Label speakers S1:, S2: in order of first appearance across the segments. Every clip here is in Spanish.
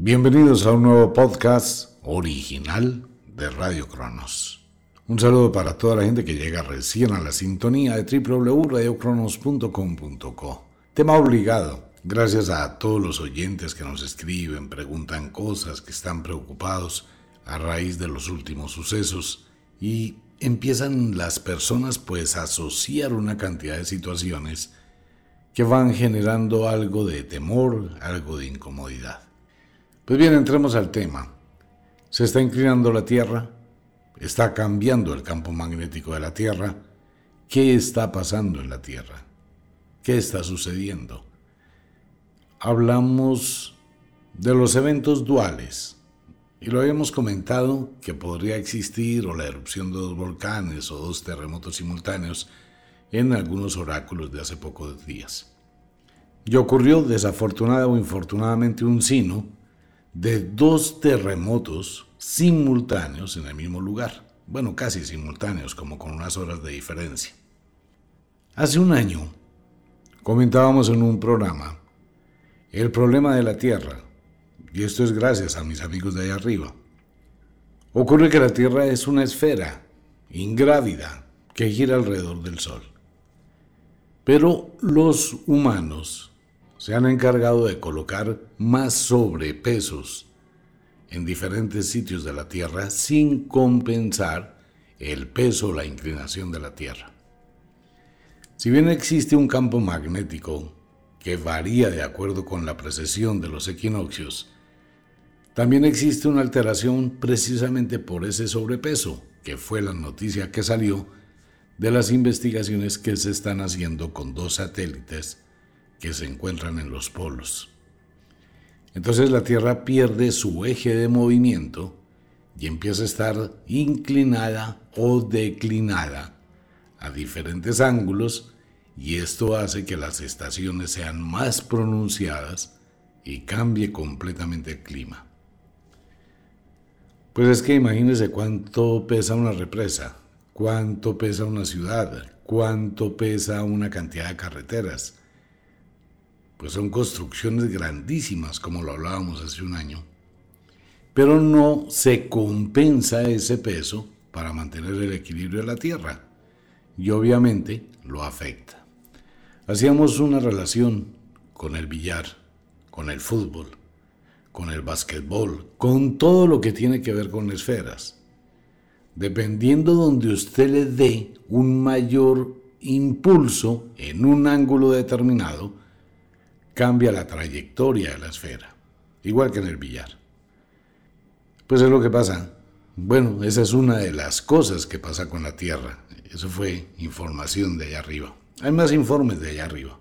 S1: Bienvenidos a un nuevo podcast original de Radio Cronos. Un saludo para toda la gente que llega recién a la sintonía de www.radiocronos.com.co. Tema obligado. Gracias a todos los oyentes que nos escriben, preguntan cosas, que están preocupados a raíz de los últimos sucesos y empiezan las personas pues a asociar una cantidad de situaciones que van generando algo de temor, algo de incomodidad. Pues bien, entremos al tema. Se está inclinando la Tierra, está cambiando el campo magnético de la Tierra. ¿Qué está pasando en la Tierra? ¿Qué está sucediendo? Hablamos de los eventos duales y lo habíamos comentado que podría existir o la erupción de dos volcanes o dos terremotos simultáneos en algunos oráculos de hace pocos días. Y ocurrió desafortunada o infortunadamente un sino de dos terremotos simultáneos en el mismo lugar. Bueno, casi simultáneos, como con unas horas de diferencia. Hace un año comentábamos en un programa el problema de la Tierra, y esto es gracias a mis amigos de allá arriba. Ocurre que la Tierra es una esfera ingrávida que gira alrededor del Sol. Pero los humanos se han encargado de colocar más sobrepesos en diferentes sitios de la Tierra sin compensar el peso o la inclinación de la Tierra. Si bien existe un campo magnético que varía de acuerdo con la precesión de los equinoccios, también existe una alteración precisamente por ese sobrepeso, que fue la noticia que salió de las investigaciones que se están haciendo con dos satélites que se encuentran en los polos. Entonces la Tierra pierde su eje de movimiento y empieza a estar inclinada o declinada a diferentes ángulos y esto hace que las estaciones sean más pronunciadas y cambie completamente el clima. Pues es que imagínense cuánto pesa una represa, cuánto pesa una ciudad, cuánto pesa una cantidad de carreteras pues son construcciones grandísimas, como lo hablábamos hace un año, pero no se compensa ese peso para mantener el equilibrio de la Tierra y obviamente lo afecta. Hacíamos una relación con el billar, con el fútbol, con el básquetbol, con todo lo que tiene que ver con esferas. Dependiendo donde usted le dé un mayor impulso en un ángulo determinado, cambia la trayectoria de la esfera, igual que en el billar. Pues es lo que pasa. Bueno, esa es una de las cosas que pasa con la Tierra. Eso fue información de allá arriba. Hay más informes de allá arriba.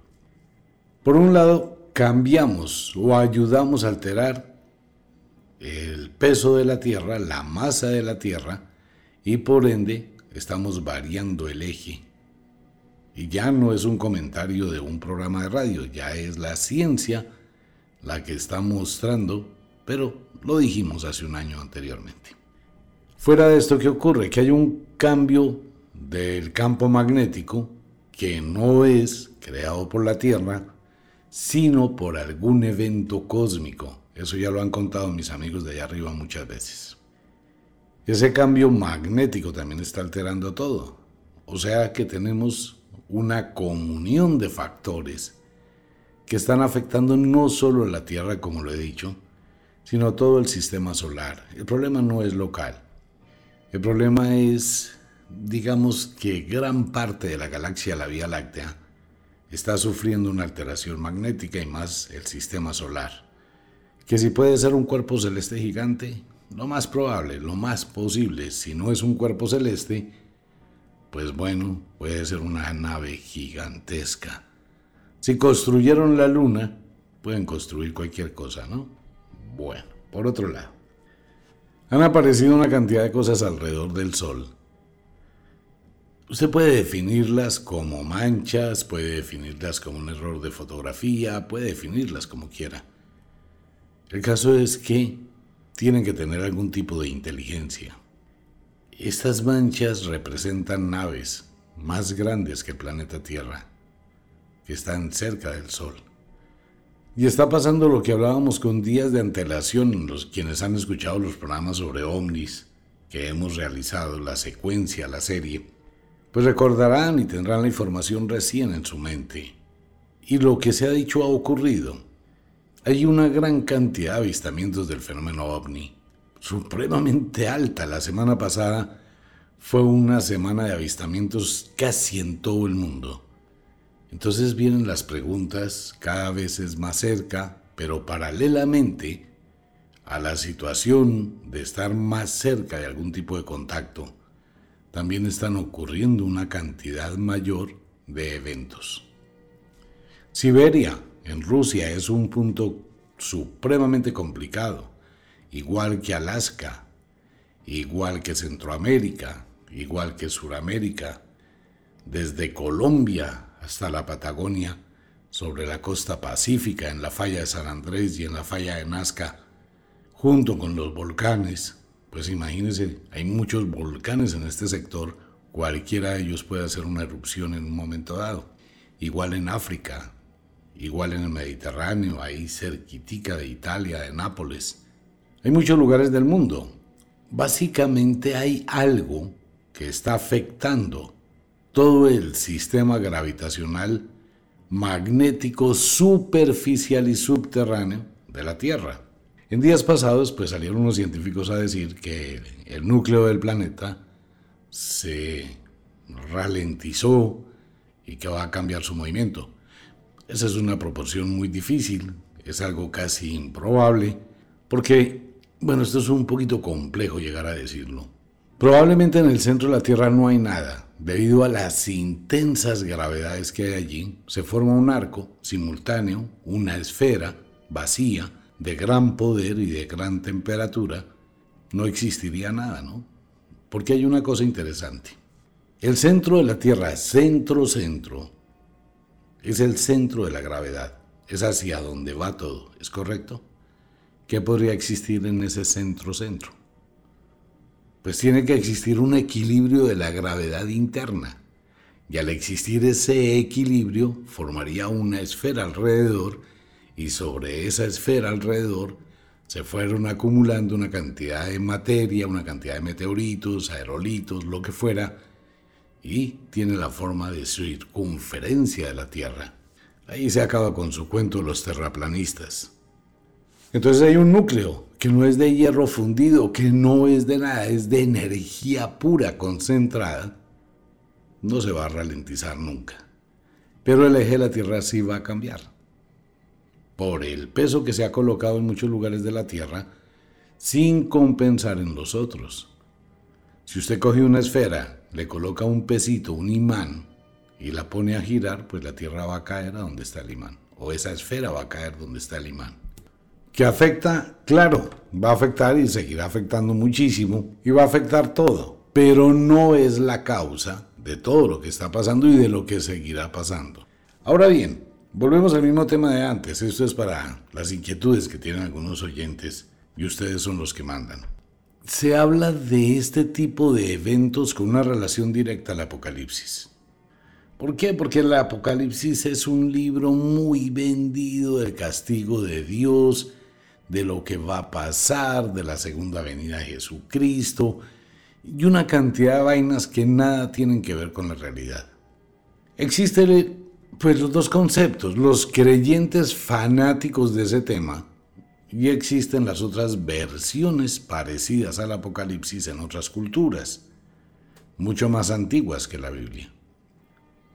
S1: Por un lado, cambiamos o ayudamos a alterar el peso de la Tierra, la masa de la Tierra, y por ende estamos variando el eje y ya no es un comentario de un programa de radio, ya es la ciencia la que está mostrando, pero lo dijimos hace un año anteriormente. Fuera de esto, ¿qué ocurre? Que hay un cambio del campo magnético que no es creado por la Tierra, sino por algún evento cósmico. Eso ya lo han contado mis amigos de allá arriba muchas veces. Ese cambio magnético también está alterando todo. O sea que tenemos una comunión de factores que están afectando no solo la Tierra, como lo he dicho, sino todo el sistema solar. El problema no es local. El problema es, digamos, que gran parte de la galaxia, la Vía Láctea, está sufriendo una alteración magnética y más el sistema solar. Que si puede ser un cuerpo celeste gigante, lo más probable, lo más posible, si no es un cuerpo celeste, pues bueno, puede ser una nave gigantesca. Si construyeron la luna, pueden construir cualquier cosa, ¿no? Bueno, por otro lado, han aparecido una cantidad de cosas alrededor del Sol. Usted puede definirlas como manchas, puede definirlas como un error de fotografía, puede definirlas como quiera. El caso es que tienen que tener algún tipo de inteligencia. Estas manchas representan naves más grandes que el planeta Tierra, que están cerca del Sol. Y está pasando lo que hablábamos con días de antelación, los quienes han escuchado los programas sobre ovnis que hemos realizado, la secuencia, la serie, pues recordarán y tendrán la información recién en su mente. Y lo que se ha dicho ha ocurrido. Hay una gran cantidad de avistamientos del fenómeno ovni, supremamente alta. La semana pasada fue una semana de avistamientos casi en todo el mundo. Entonces vienen las preguntas, cada vez es más cerca, pero paralelamente a la situación de estar más cerca de algún tipo de contacto, también están ocurriendo una cantidad mayor de eventos. Siberia, en Rusia, es un punto supremamente complicado, igual que Alaska, igual que Centroamérica, igual que Suramérica, desde Colombia hasta la Patagonia, sobre la costa pacífica, en la falla de San Andrés y en la falla de Nazca, junto con los volcanes. Pues imagínense, hay muchos volcanes en este sector, cualquiera de ellos puede hacer una erupción en un momento dado. Igual en África, igual en el Mediterráneo, ahí cerquitica de Italia, de Nápoles. Hay muchos lugares del mundo. Básicamente hay algo que está afectando todo el sistema gravitacional magnético superficial y subterráneo de la Tierra. En días pasados, pues salieron unos científicos a decir que el núcleo del planeta se ralentizó y que va a cambiar su movimiento. Esa es una proporción muy difícil, es algo casi improbable, porque, bueno, esto es un poquito complejo llegar a decirlo. Probablemente en el centro de la Tierra no hay nada, Debido a las intensas gravedades que hay allí, se forma un arco simultáneo, una esfera vacía, de gran poder y de gran temperatura. No existiría nada, ¿no? Porque hay una cosa interesante. El centro de la Tierra, centro-centro, es el centro de la gravedad. Es hacia donde va todo, ¿es correcto? ¿Qué podría existir en ese centro-centro? pues tiene que existir un equilibrio de la gravedad interna. Y al existir ese equilibrio, formaría una esfera alrededor y sobre esa esfera alrededor se fueron acumulando una cantidad de materia, una cantidad de meteoritos, aerolitos, lo que fuera, y tiene la forma de circunferencia de la Tierra. Ahí se acaba con su cuento los terraplanistas. Entonces hay un núcleo que no es de hierro fundido, que no es de nada, es de energía pura concentrada, no se va a ralentizar nunca. Pero el eje de la Tierra sí va a cambiar. Por el peso que se ha colocado en muchos lugares de la Tierra, sin compensar en los otros. Si usted coge una esfera, le coloca un pesito, un imán, y la pone a girar, pues la Tierra va a caer a donde está el imán. O esa esfera va a caer donde está el imán que afecta, claro, va a afectar y seguirá afectando muchísimo y va a afectar todo, pero no es la causa de todo lo que está pasando y de lo que seguirá pasando. Ahora bien, volvemos al mismo tema de antes, esto es para las inquietudes que tienen algunos oyentes y ustedes son los que mandan. Se habla de este tipo de eventos con una relación directa al Apocalipsis. ¿Por qué? Porque el Apocalipsis es un libro muy vendido del castigo de Dios, de lo que va a pasar, de la segunda venida de Jesucristo y una cantidad de vainas que nada tienen que ver con la realidad. Existen pues los dos conceptos, los creyentes fanáticos de ese tema y existen las otras versiones parecidas al Apocalipsis en otras culturas, mucho más antiguas que la Biblia.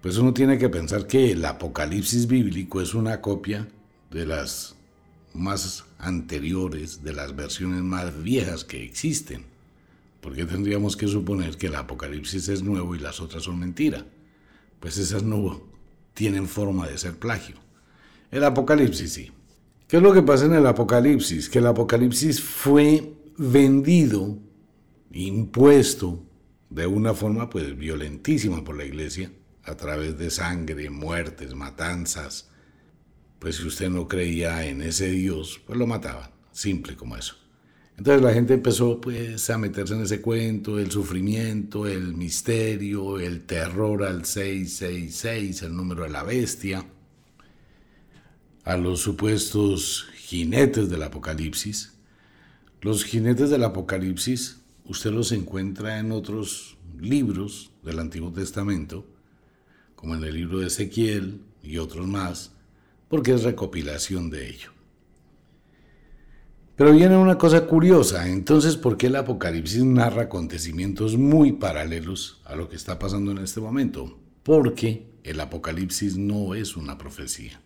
S1: Pues uno tiene que pensar que el Apocalipsis bíblico es una copia de las más anteriores, de las versiones más viejas que existen. porque tendríamos que suponer que el Apocalipsis es nuevo y las otras son mentira? Pues esas no tienen forma de ser plagio. El Apocalipsis sí. ¿Qué es lo que pasa en el Apocalipsis? Que el Apocalipsis fue vendido, impuesto de una forma pues violentísima por la iglesia, a través de sangre, muertes, matanzas, pues si usted no creía en ese Dios, pues lo mataban, simple como eso. Entonces la gente empezó pues a meterse en ese cuento, el sufrimiento, el misterio, el terror al 666, el número de la bestia. a los supuestos jinetes del Apocalipsis. Los jinetes del Apocalipsis usted los encuentra en otros libros del Antiguo Testamento, como en el libro de Ezequiel y otros más, porque es recopilación de ello. Pero viene una cosa curiosa, entonces, ¿por qué el Apocalipsis narra acontecimientos muy paralelos a lo que está pasando en este momento? Porque el Apocalipsis no es una profecía.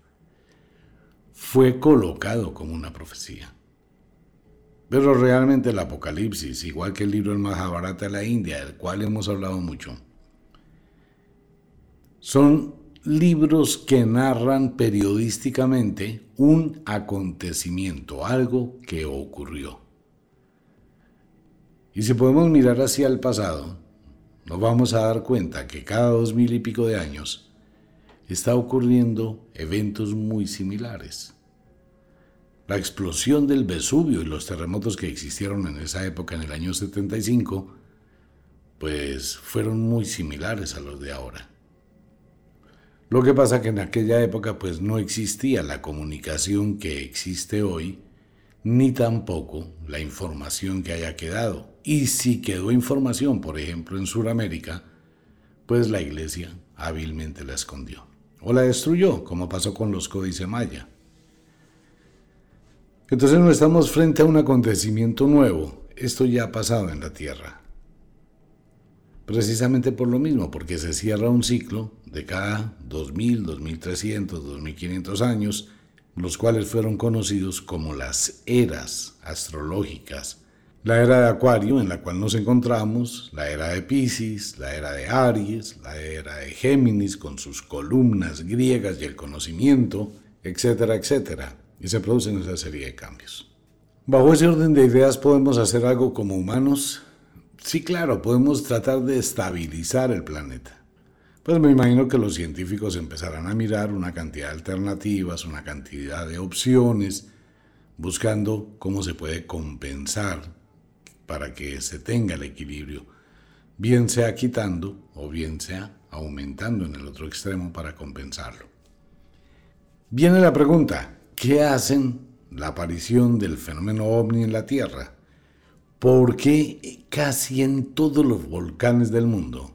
S1: Fue colocado como una profecía. Pero realmente el Apocalipsis, igual que el libro El Mahabharata de la India, del cual hemos hablado mucho, son libros que narran periodísticamente un acontecimiento, algo que ocurrió. Y si podemos mirar hacia el pasado, nos vamos a dar cuenta que cada dos mil y pico de años está ocurriendo eventos muy similares. La explosión del Vesubio y los terremotos que existieron en esa época, en el año 75, pues fueron muy similares a los de ahora. Lo que pasa que en aquella época pues no existía la comunicación que existe hoy, ni tampoco la información que haya quedado. Y si quedó información, por ejemplo, en Sudamérica, pues la iglesia hábilmente la escondió. O la destruyó, como pasó con los códices maya. Entonces no estamos frente a un acontecimiento nuevo. Esto ya ha pasado en la Tierra precisamente por lo mismo, porque se cierra un ciclo de cada 2000, 2300, 2500 años, los cuales fueron conocidos como las eras astrológicas. La era de Acuario, en la cual nos encontramos, la era de Pisces, la era de Aries, la era de Géminis con sus columnas griegas y el conocimiento, etcétera, etcétera. Y se producen esa serie de cambios. Bajo ese orden de ideas podemos hacer algo como humanos Sí, claro, podemos tratar de estabilizar el planeta. Pues me imagino que los científicos empezarán a mirar una cantidad de alternativas, una cantidad de opciones, buscando cómo se puede compensar para que se tenga el equilibrio, bien sea quitando o bien sea aumentando en el otro extremo para compensarlo. Viene la pregunta, ¿qué hacen la aparición del fenómeno ovni en la Tierra? Porque casi en todos los volcanes del mundo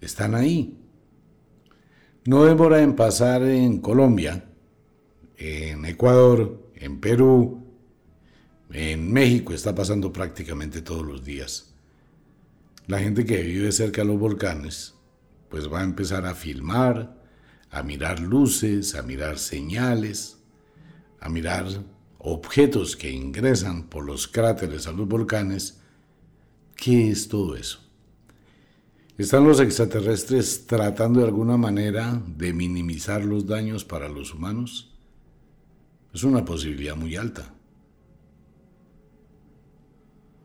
S1: están ahí. No demora en pasar en Colombia, en Ecuador, en Perú, en México está pasando prácticamente todos los días. La gente que vive cerca de los volcanes, pues va a empezar a filmar, a mirar luces, a mirar señales, a mirar objetos que ingresan por los cráteres a los volcanes, ¿qué es todo eso? ¿Están los extraterrestres tratando de alguna manera de minimizar los daños para los humanos? Es una posibilidad muy alta.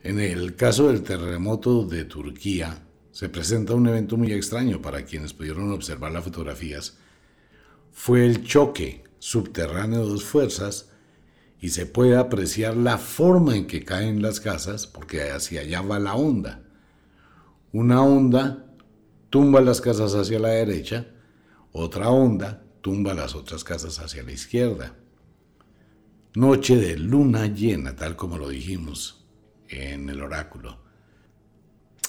S1: En el caso del terremoto de Turquía, se presenta un evento muy extraño para quienes pudieron observar las fotografías. Fue el choque subterráneo de dos fuerzas y se puede apreciar la forma en que caen las casas, porque hacia allá va la onda. Una onda tumba las casas hacia la derecha, otra onda tumba las otras casas hacia la izquierda. Noche de luna llena, tal como lo dijimos en el oráculo.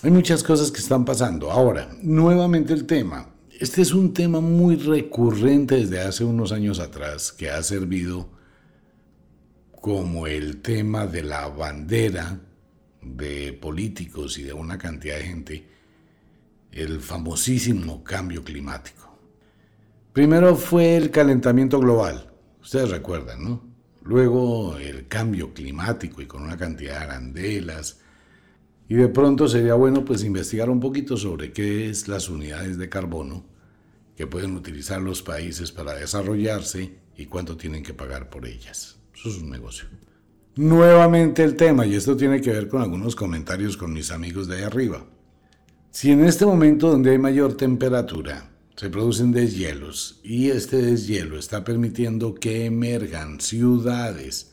S1: Hay muchas cosas que están pasando. Ahora, nuevamente el tema. Este es un tema muy recurrente desde hace unos años atrás que ha servido como el tema de la bandera de políticos y de una cantidad de gente, el famosísimo cambio climático. Primero fue el calentamiento global, ustedes recuerdan, ¿no? Luego el cambio climático y con una cantidad de arandelas. Y de pronto sería bueno pues investigar un poquito sobre qué es las unidades de carbono que pueden utilizar los países para desarrollarse y cuánto tienen que pagar por ellas. Eso es un negocio. Nuevamente el tema, y esto tiene que ver con algunos comentarios con mis amigos de ahí arriba. Si en este momento donde hay mayor temperatura se producen deshielos y este deshielo está permitiendo que emergan ciudades,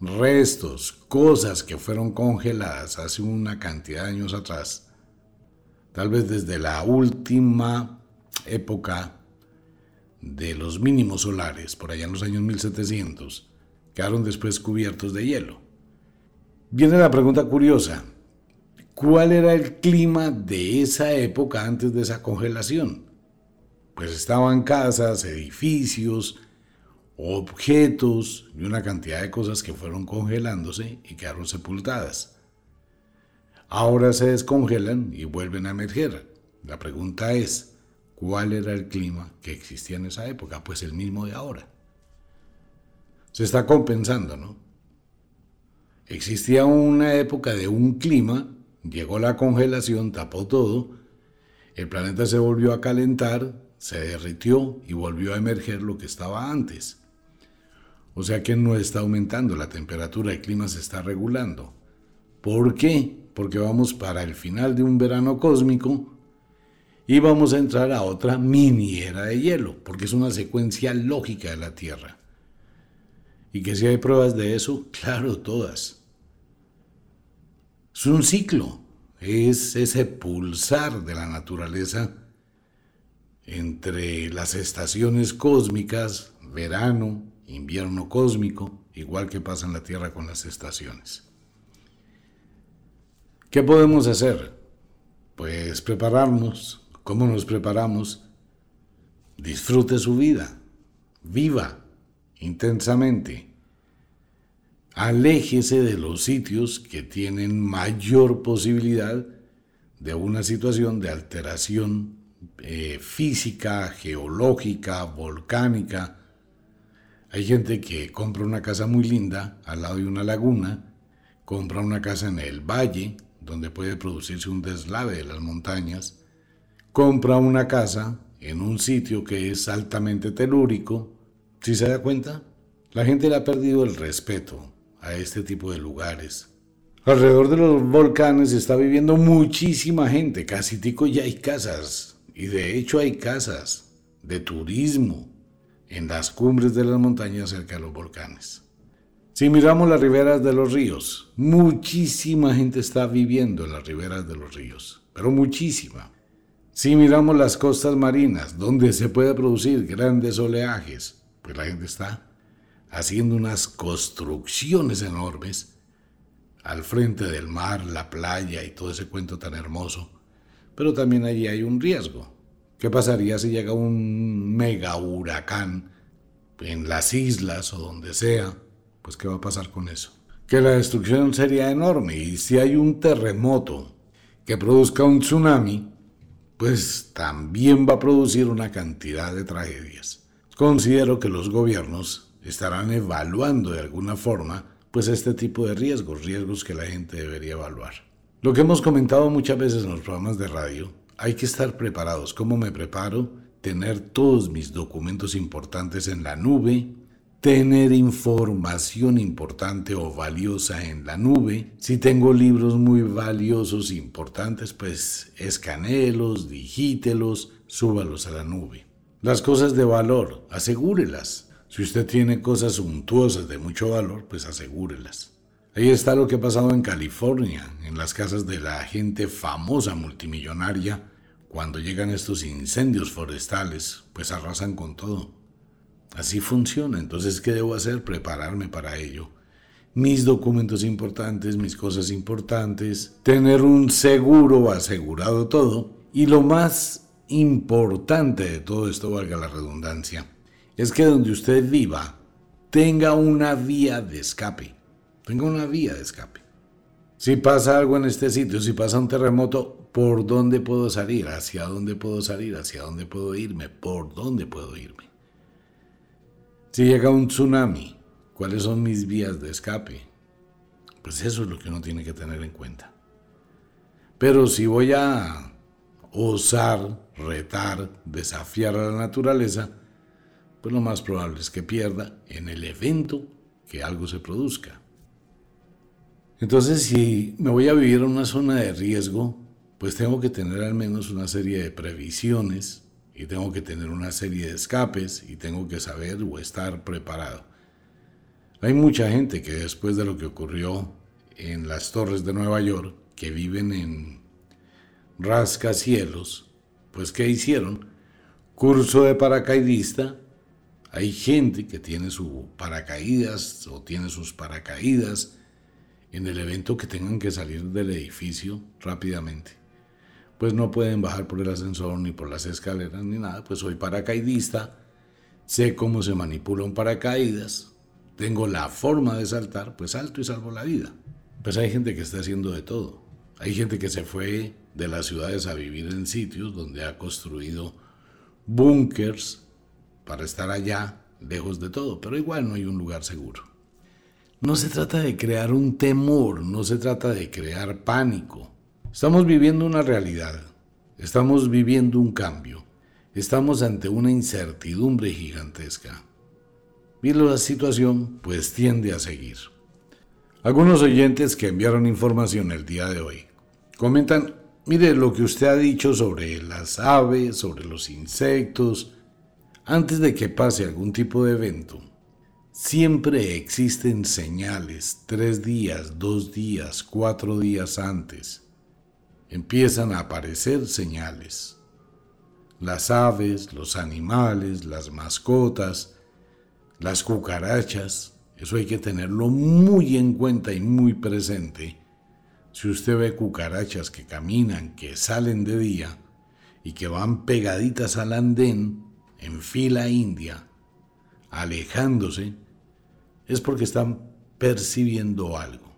S1: restos, cosas que fueron congeladas hace una cantidad de años atrás, tal vez desde la última época de los mínimos solares, por allá en los años 1700, quedaron después cubiertos de hielo. Viene la pregunta curiosa, ¿cuál era el clima de esa época antes de esa congelación? Pues estaban casas, edificios, objetos y una cantidad de cosas que fueron congelándose y quedaron sepultadas. Ahora se descongelan y vuelven a emerger. La pregunta es, ¿cuál era el clima que existía en esa época? Pues el mismo de ahora. Se está compensando, ¿no? Existía una época de un clima, llegó la congelación, tapó todo, el planeta se volvió a calentar, se derritió y volvió a emerger lo que estaba antes. O sea que no está aumentando la temperatura, el clima se está regulando. ¿Por qué? Porque vamos para el final de un verano cósmico y vamos a entrar a otra mini era de hielo, porque es una secuencia lógica de la Tierra. Y que si hay pruebas de eso, claro, todas. Es un ciclo, es ese pulsar de la naturaleza entre las estaciones cósmicas, verano, invierno cósmico, igual que pasa en la Tierra con las estaciones. ¿Qué podemos hacer? Pues prepararnos. ¿Cómo nos preparamos? Disfrute su vida. Viva intensamente. Aléjese de los sitios que tienen mayor posibilidad de una situación de alteración eh, física, geológica, volcánica, hay gente que compra una casa muy linda al lado de una laguna, compra una casa en el valle, donde puede producirse un deslave de las montañas, compra una casa en un sitio que es altamente telúrico. ¿Sí se da cuenta? La gente le ha perdido el respeto a este tipo de lugares. Alrededor de los volcanes está viviendo muchísima gente, casi tico ya hay casas, y de hecho hay casas de turismo, en las cumbres de las montañas cerca de los volcanes. Si miramos las riberas de los ríos, muchísima gente está viviendo en las riberas de los ríos, pero muchísima. Si miramos las costas marinas, donde se puede producir grandes oleajes, la gente está haciendo unas construcciones enormes al frente del mar, la playa y todo ese cuento tan hermoso. Pero también allí hay un riesgo. ¿Qué pasaría si llega un mega huracán en las islas o donde sea? Pues ¿qué va a pasar con eso? Que la destrucción sería enorme y si hay un terremoto que produzca un tsunami, pues también va a producir una cantidad de tragedias. Considero que los gobiernos estarán evaluando de alguna forma pues este tipo de riesgos, riesgos que la gente debería evaluar. Lo que hemos comentado muchas veces en los programas de radio hay que estar preparados. ¿Cómo me preparo? Tener todos mis documentos importantes en la nube, tener información importante o valiosa en la nube. Si tengo libros muy valiosos, importantes, pues escanéelos, digítelos, súbalos a la nube. Las cosas de valor, asegúrelas. Si usted tiene cosas suntuosas de mucho valor, pues asegúrelas. Ahí está lo que ha pasado en California, en las casas de la gente famosa multimillonaria. Cuando llegan estos incendios forestales, pues arrasan con todo. Así funciona. Entonces, ¿qué debo hacer? Prepararme para ello. Mis documentos importantes, mis cosas importantes, tener un seguro asegurado todo. Y lo más importante de todo esto, valga la redundancia, es que donde usted viva tenga una vía de escape. Tengo una vía de escape. Si pasa algo en este sitio, si pasa un terremoto, ¿por dónde puedo salir? ¿Hacia dónde puedo salir? ¿Hacia dónde puedo irme? ¿Por dónde puedo irme? Si llega un tsunami, ¿cuáles son mis vías de escape? Pues eso es lo que uno tiene que tener en cuenta. Pero si voy a osar, retar, desafiar a la naturaleza, pues lo más probable es que pierda en el evento que algo se produzca. Entonces, si me voy a vivir en una zona de riesgo, pues tengo que tener al menos una serie de previsiones y tengo que tener una serie de escapes y tengo que saber o estar preparado. Hay mucha gente que después de lo que ocurrió en las torres de Nueva York, que viven en rascacielos, pues ¿qué hicieron? curso de paracaidista, hay gente que tiene su paracaídas o tiene sus paracaídas en el evento que tengan que salir del edificio rápidamente. Pues no pueden bajar por el ascensor ni por las escaleras ni nada, pues soy paracaidista, sé cómo se manipula un paracaídas, tengo la forma de saltar, pues salto y salvo la vida. Pues hay gente que está haciendo de todo. Hay gente que se fue de las ciudades a vivir en sitios donde ha construido búnkers para estar allá, lejos de todo, pero igual no hay un lugar seguro. No se trata de crear un temor, no se trata de crear pánico. Estamos viviendo una realidad, estamos viviendo un cambio, estamos ante una incertidumbre gigantesca. Y la situación pues tiende a seguir. Algunos oyentes que enviaron información el día de hoy comentan, mire lo que usted ha dicho sobre las aves, sobre los insectos, antes de que pase algún tipo de evento, siempre existen señales, tres días, dos días, cuatro días antes. Empiezan a aparecer señales. Las aves, los animales, las mascotas, las cucarachas, eso hay que tenerlo muy en cuenta y muy presente. Si usted ve cucarachas que caminan, que salen de día y que van pegaditas al andén, en fila india, alejándose, es porque están percibiendo algo.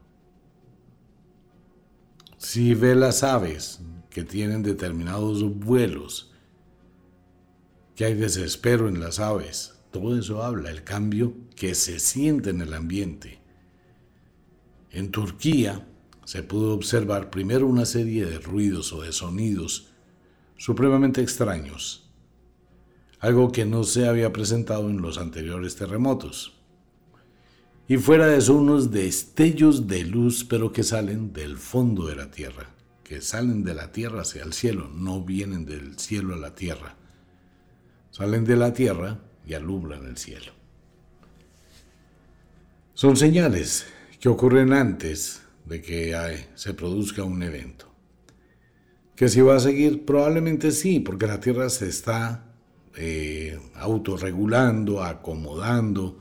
S1: Si ve las aves que tienen determinados vuelos, que hay desespero en las aves, todo eso habla, el cambio que se siente en el ambiente. En Turquía se pudo observar primero una serie de ruidos o de sonidos supremamente extraños algo que no se había presentado en los anteriores terremotos. Y fuera de eso, unos destellos de luz, pero que salen del fondo de la tierra, que salen de la tierra hacia el cielo, no vienen del cielo a la tierra. Salen de la tierra y alumbran el cielo. Son señales que ocurren antes de que se produzca un evento. Que si va a seguir, probablemente sí, porque la Tierra se está eh, autorregulando, acomodando,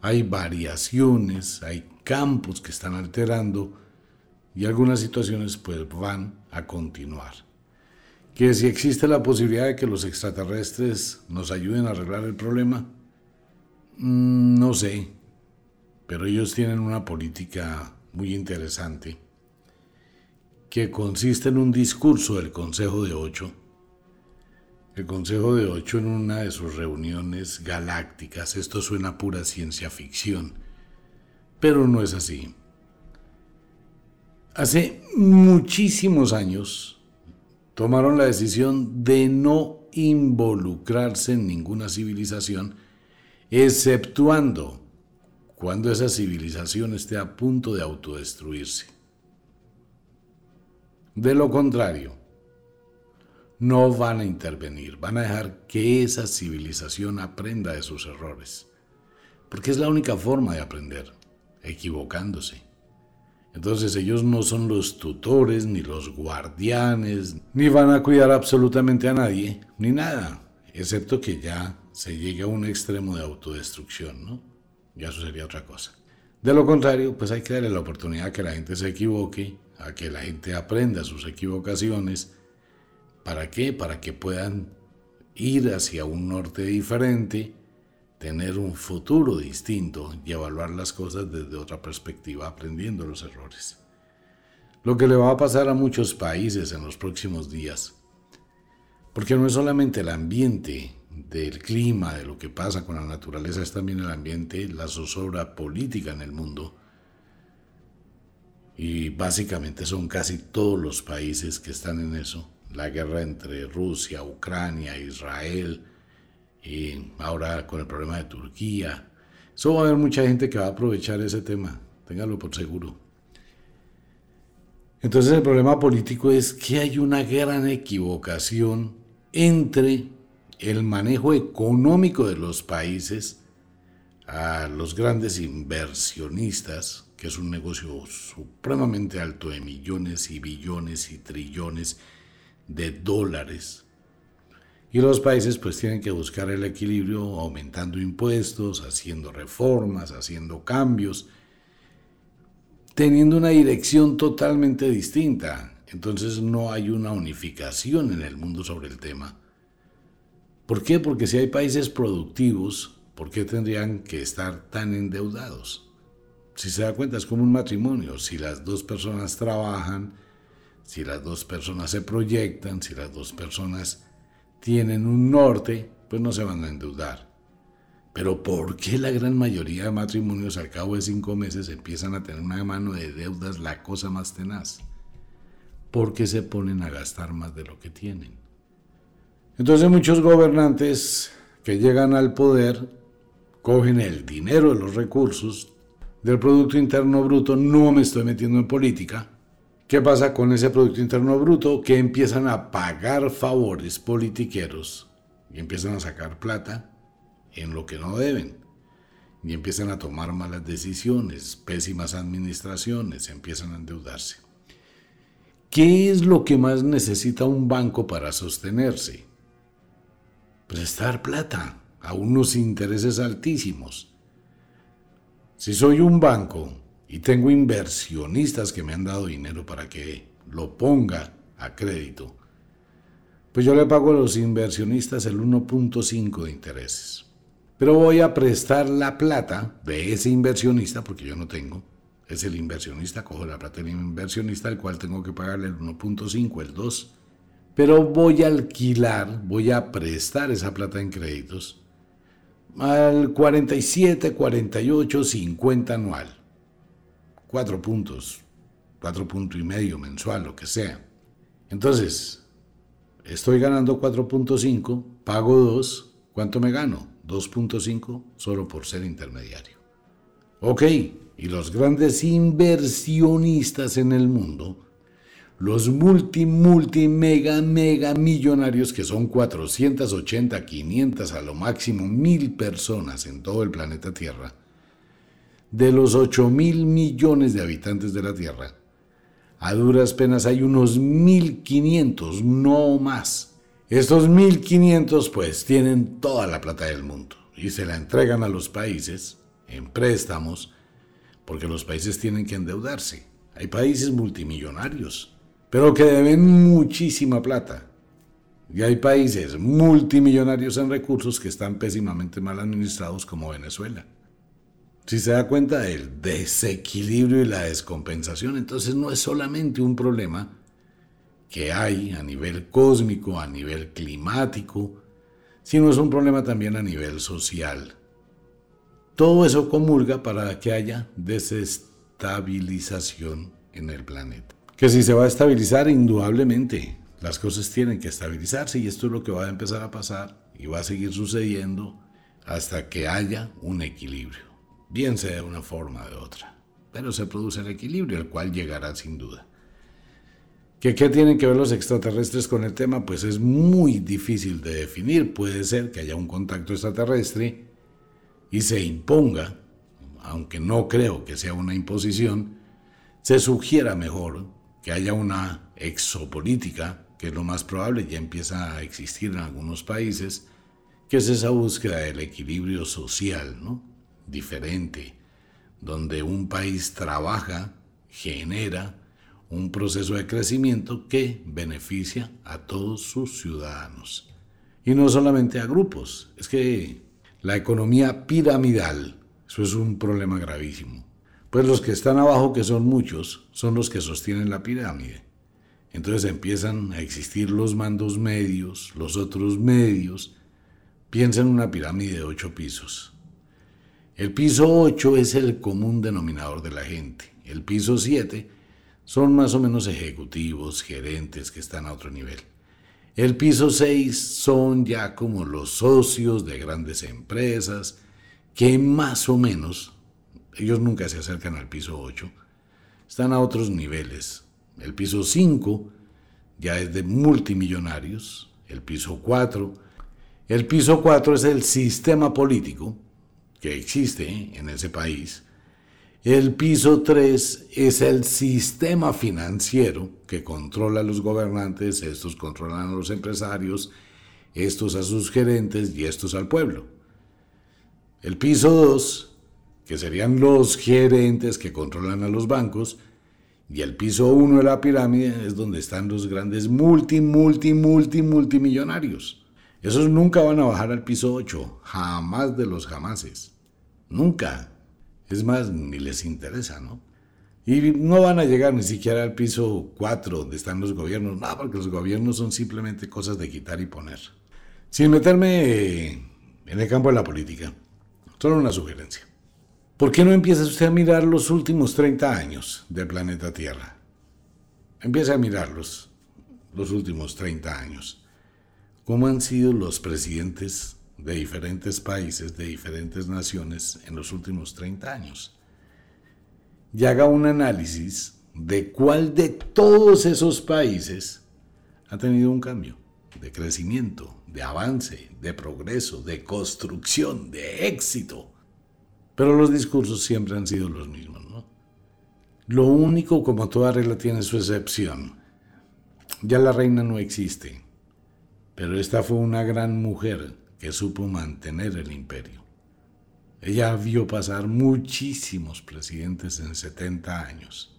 S1: hay variaciones, hay campos que están alterando y algunas situaciones pues van a continuar. Que si existe la posibilidad de que los extraterrestres nos ayuden a arreglar el problema, mm, no sé, pero ellos tienen una política muy interesante que consiste en un discurso del Consejo de Ocho el Consejo de Ocho en una de sus reuniones galácticas. Esto suena pura ciencia ficción, pero no es así. Hace muchísimos años tomaron la decisión de no involucrarse en ninguna civilización, exceptuando cuando esa civilización esté a punto de autodestruirse. De lo contrario, no van a intervenir, van a dejar que esa civilización aprenda de sus errores. Porque es la única forma de aprender, equivocándose. Entonces ellos no son los tutores, ni los guardianes, ni van a cuidar absolutamente a nadie, ni nada, excepto que ya se llegue a un extremo de autodestrucción, ¿no? Ya eso sería otra cosa. De lo contrario, pues hay que darle la oportunidad a que la gente se equivoque, a que la gente aprenda sus equivocaciones, ¿Para qué? Para que puedan ir hacia un norte diferente, tener un futuro distinto y evaluar las cosas desde otra perspectiva, aprendiendo los errores. Lo que le va a pasar a muchos países en los próximos días, porque no es solamente el ambiente del clima, de lo que pasa con la naturaleza, es también el ambiente, la zozobra política en el mundo. Y básicamente son casi todos los países que están en eso la guerra entre Rusia, Ucrania, Israel, y ahora con el problema de Turquía. Eso va a haber mucha gente que va a aprovechar ese tema, téngalo por seguro. Entonces el problema político es que hay una gran equivocación entre el manejo económico de los países a los grandes inversionistas, que es un negocio supremamente alto de millones y billones y trillones de dólares Y los países pues tienen que buscar el equilibrio aumentando impuestos, haciendo reformas, haciendo cambios, teniendo una dirección totalmente distinta. Entonces no hay una unificación en el mundo sobre el tema. ¿Por qué? Porque si hay países productivos, ¿por qué tendrían que estar tan endeudados? Si se da cuenta, es como un matrimonio. Si las dos personas trabajan, si las dos personas se proyectan, si las dos personas tienen un norte, pues no se van a endeudar. Pero ¿por qué la gran mayoría de matrimonios al cabo de cinco meses empiezan a tener una mano de deudas la cosa más tenaz? Porque se ponen a gastar más de lo que tienen. Entonces muchos gobernantes que llegan al poder cogen el dinero de los recursos del Producto Interno Bruto, no me estoy metiendo en política, ¿Qué pasa con ese Producto Interno Bruto? Que empiezan a pagar favores politiqueros y empiezan a sacar plata en lo que no deben. Y empiezan a tomar malas decisiones, pésimas administraciones, empiezan a endeudarse. ¿Qué es lo que más necesita un banco para sostenerse? Prestar plata a unos intereses altísimos. Si soy un banco y tengo inversionistas que me han dado dinero para que lo ponga a crédito, pues yo le pago a los inversionistas el 1.5 de intereses. Pero voy a prestar la plata de ese inversionista, porque yo no tengo, es el inversionista, cojo la plata del inversionista, al cual tengo que pagarle el 1.5, el 2. Pero voy a alquilar, voy a prestar esa plata en créditos al 47, 48, 50 anual cuatro puntos, cuatro puntos y medio mensual, lo que sea. Entonces, estoy ganando 4.5, pago 2, ¿cuánto me gano? 2.5 solo por ser intermediario. Ok, y los grandes inversionistas en el mundo, los multi, multi, mega, mega millonarios que son 480, 500, a lo máximo mil personas en todo el planeta Tierra, de los 8 mil millones de habitantes de la Tierra, a duras penas hay unos 1.500, no más. Estos 1.500 pues tienen toda la plata del mundo y se la entregan a los países en préstamos porque los países tienen que endeudarse. Hay países multimillonarios, pero que deben muchísima plata. Y hay países multimillonarios en recursos que están pésimamente mal administrados como Venezuela. Si se da cuenta del desequilibrio y la descompensación, entonces no es solamente un problema que hay a nivel cósmico, a nivel climático, sino es un problema también a nivel social. Todo eso comulga para que haya desestabilización en el planeta. Que si se va a estabilizar, indudablemente, las cosas tienen que estabilizarse y esto es lo que va a empezar a pasar y va a seguir sucediendo hasta que haya un equilibrio bien sea de una forma o de otra. Pero se produce el equilibrio, el cual llegará sin duda. ¿Qué, ¿Qué tienen que ver los extraterrestres con el tema? Pues es muy difícil de definir. Puede ser que haya un contacto extraterrestre y se imponga, aunque no creo que sea una imposición, se sugiera mejor que haya una exopolítica, que es lo más probable, ya empieza a existir en algunos países, que es esa búsqueda del equilibrio social, ¿no? diferente, donde un país trabaja, genera un proceso de crecimiento que beneficia a todos sus ciudadanos. Y no solamente a grupos, es que la economía piramidal, eso es un problema gravísimo. Pues los que están abajo, que son muchos, son los que sostienen la pirámide. Entonces empiezan a existir los mandos medios, los otros medios. Piensa en una pirámide de ocho pisos. El piso 8 es el común denominador de la gente. El piso 7 son más o menos ejecutivos, gerentes que están a otro nivel. El piso 6 son ya como los socios de grandes empresas, que más o menos, ellos nunca se acercan al piso 8, están a otros niveles. El piso 5 ya es de multimillonarios, el piso 4, el piso 4 es el sistema político, que existe en ese país. El piso 3 es el sistema financiero que controla a los gobernantes, estos controlan a los empresarios, estos a sus gerentes y estos al pueblo. El piso 2, que serían los gerentes que controlan a los bancos, y el piso 1 de la pirámide es donde están los grandes multi, multi, multi, multimillonarios. Esos nunca van a bajar al piso 8, jamás de los jamases. Nunca. Es más, ni les interesa, ¿no? Y no van a llegar ni siquiera al piso 4 donde están los gobiernos, no, porque los gobiernos son simplemente cosas de quitar y poner. Sin meterme en el campo de la política, solo una sugerencia. ¿Por qué no empieza usted a mirar los últimos 30 años del planeta Tierra? Empieza a mirarlos, los últimos 30 años. ¿Cómo han sido los presidentes de diferentes países, de diferentes naciones en los últimos 30 años? y haga un análisis de cuál de todos esos países ha tenido un cambio de crecimiento, de avance, de progreso, de construcción, de éxito. Pero los discursos siempre han sido los mismos, ¿no? Lo único, como toda regla, tiene su excepción. Ya la reina no existe, pero esta fue una gran mujer que supo mantener el imperio. Ella vio pasar muchísimos presidentes en 70 años.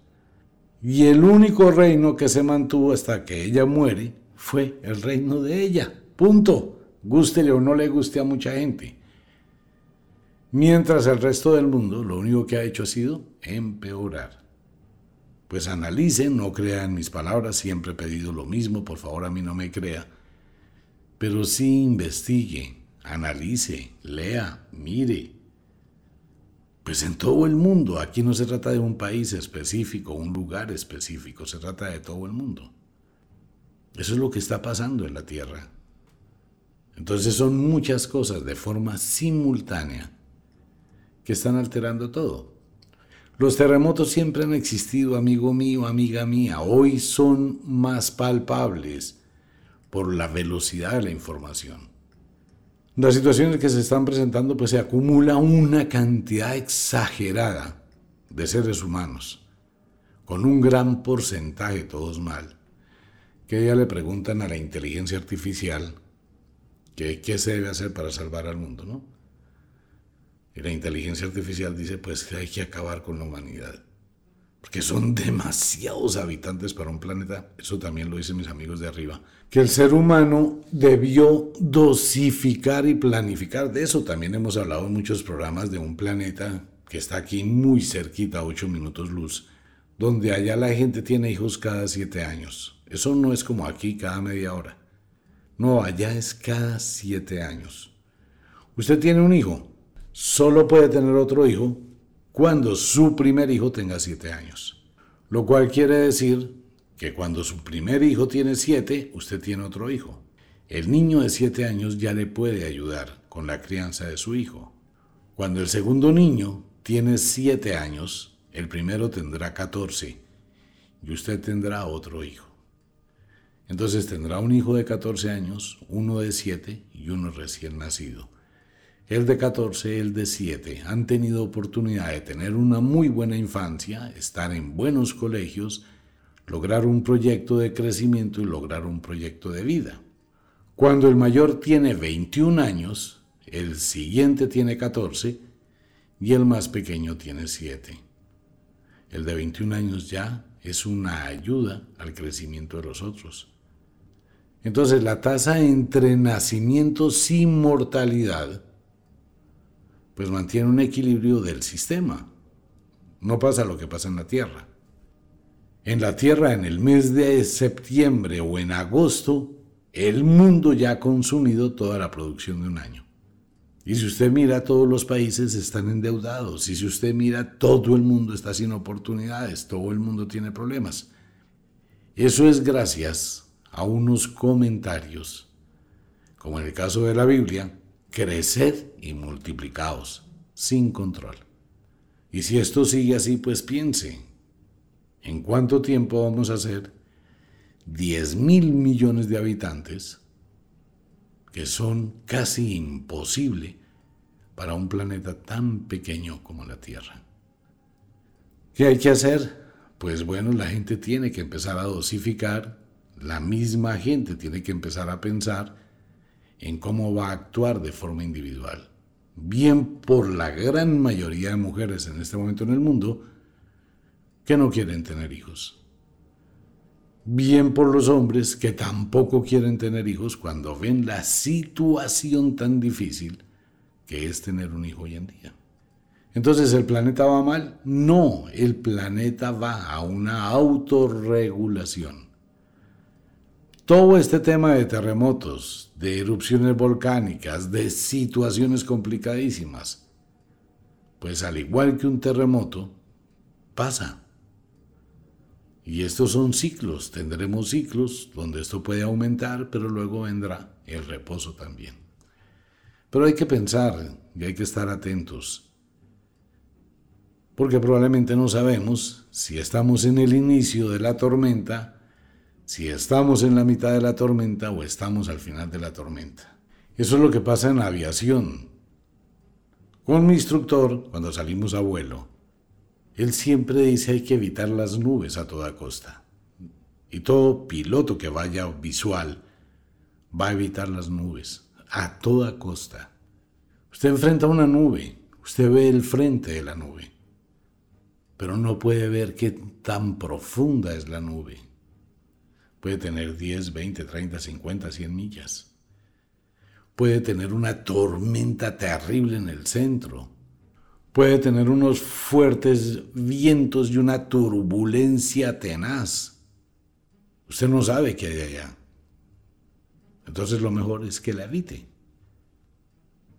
S1: Y el único reino que se mantuvo hasta que ella muere fue el reino de ella. Punto. Gústele o no le guste a mucha gente. Mientras el resto del mundo lo único que ha hecho ha sido empeorar. Pues analicen, no crean mis palabras, siempre he pedido lo mismo, por favor a mí no me crea. Pero sí investigue, analice, lea, mire, pues en todo el mundo, aquí no se trata de un país específico, un lugar específico, se trata de todo el mundo. Eso es lo que está pasando en la Tierra. Entonces son muchas cosas de forma simultánea que están alterando todo. Los terremotos siempre han existido, amigo mío, amiga mía. Hoy son más palpables por la velocidad de la información las situaciones que se están presentando, pues se acumula una cantidad exagerada de seres humanos, con un gran porcentaje, todos mal, que ya le preguntan a la inteligencia artificial qué se debe hacer para salvar al mundo, ¿no? Y la inteligencia artificial dice, pues hay que acabar con la humanidad porque son demasiados habitantes para un planeta, eso también lo dicen mis amigos de arriba, que el ser humano debió dosificar y planificar. De eso también hemos hablado en muchos programas de un planeta que está aquí muy cerquita, 8 minutos luz, donde allá la gente tiene hijos cada 7 años. Eso no es como aquí cada media hora. No, allá es cada 7 años. Usted tiene un hijo, solo puede tener otro hijo cuando su primer hijo tenga siete años. Lo cual quiere decir que cuando su primer hijo tiene siete, usted tiene otro hijo. El niño de siete años ya le puede ayudar con la crianza de su hijo. Cuando el segundo niño tiene siete años, el primero tendrá catorce y usted tendrá otro hijo. Entonces tendrá un hijo de 14 años, uno de 7 y uno recién nacido el de 14, el de 7, han tenido oportunidad de tener una muy buena infancia, estar en buenos colegios, lograr un proyecto de crecimiento y lograr un proyecto de vida. Cuando el mayor tiene 21 años, el siguiente tiene 14 y el más pequeño tiene 7. El de 21 años ya es una ayuda al crecimiento de los otros. Entonces la tasa entre nacimientos y mortalidad pues mantiene un equilibrio del sistema. No pasa lo que pasa en la Tierra. En la Tierra, en el mes de septiembre o en agosto, el mundo ya ha consumido toda la producción de un año. Y si usted mira, todos los países están endeudados. Y si usted mira, todo el mundo está sin oportunidades, todo el mundo tiene problemas. Eso es gracias a unos comentarios, como en el caso de la Biblia, creced y multiplicaos sin control. Y si esto sigue así, pues piense, ¿en cuánto tiempo vamos a ser 10 mil millones de habitantes, que son casi imposible para un planeta tan pequeño como la Tierra? ¿Qué hay que hacer? Pues bueno, la gente tiene que empezar a dosificar, la misma gente tiene que empezar a pensar en cómo va a actuar de forma individual. Bien por la gran mayoría de mujeres en este momento en el mundo que no quieren tener hijos. Bien por los hombres que tampoco quieren tener hijos cuando ven la situación tan difícil que es tener un hijo hoy en día. Entonces, ¿el planeta va mal? No, el planeta va a una autorregulación. Todo este tema de terremotos, de erupciones volcánicas, de situaciones complicadísimas, pues al igual que un terremoto, pasa. Y estos son ciclos, tendremos ciclos donde esto puede aumentar, pero luego vendrá el reposo también. Pero hay que pensar y hay que estar atentos porque probablemente no sabemos si estamos en el inicio de la tormenta, si estamos en la mitad de la tormenta o estamos al final de la tormenta. Eso es lo que pasa en la aviación. Con mi instructor, cuando salimos a vuelo, él siempre dice hay que evitar las nubes a toda costa. Y todo piloto que vaya visual va a evitar las nubes a toda costa. Usted enfrenta una nube, usted ve el frente de la nube pero no puede ver qué tan profunda es la nube. Puede tener 10, 20, 30, 50, 100 millas. Puede tener una tormenta terrible en el centro. Puede tener unos fuertes vientos y una turbulencia tenaz. Usted no sabe qué hay allá. Entonces lo mejor es que la evite.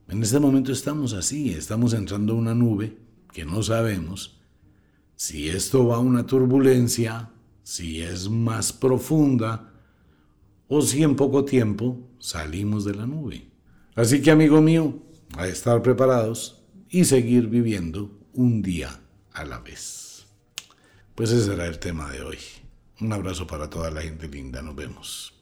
S1: En este momento estamos así, estamos entrando a una nube que no sabemos si esto va a una turbulencia, si es más profunda o si en poco tiempo salimos de la nube. Así que amigo mío, a estar preparados y seguir viviendo un día a la vez. Pues ese será el tema de hoy. Un abrazo para toda la gente linda, nos vemos.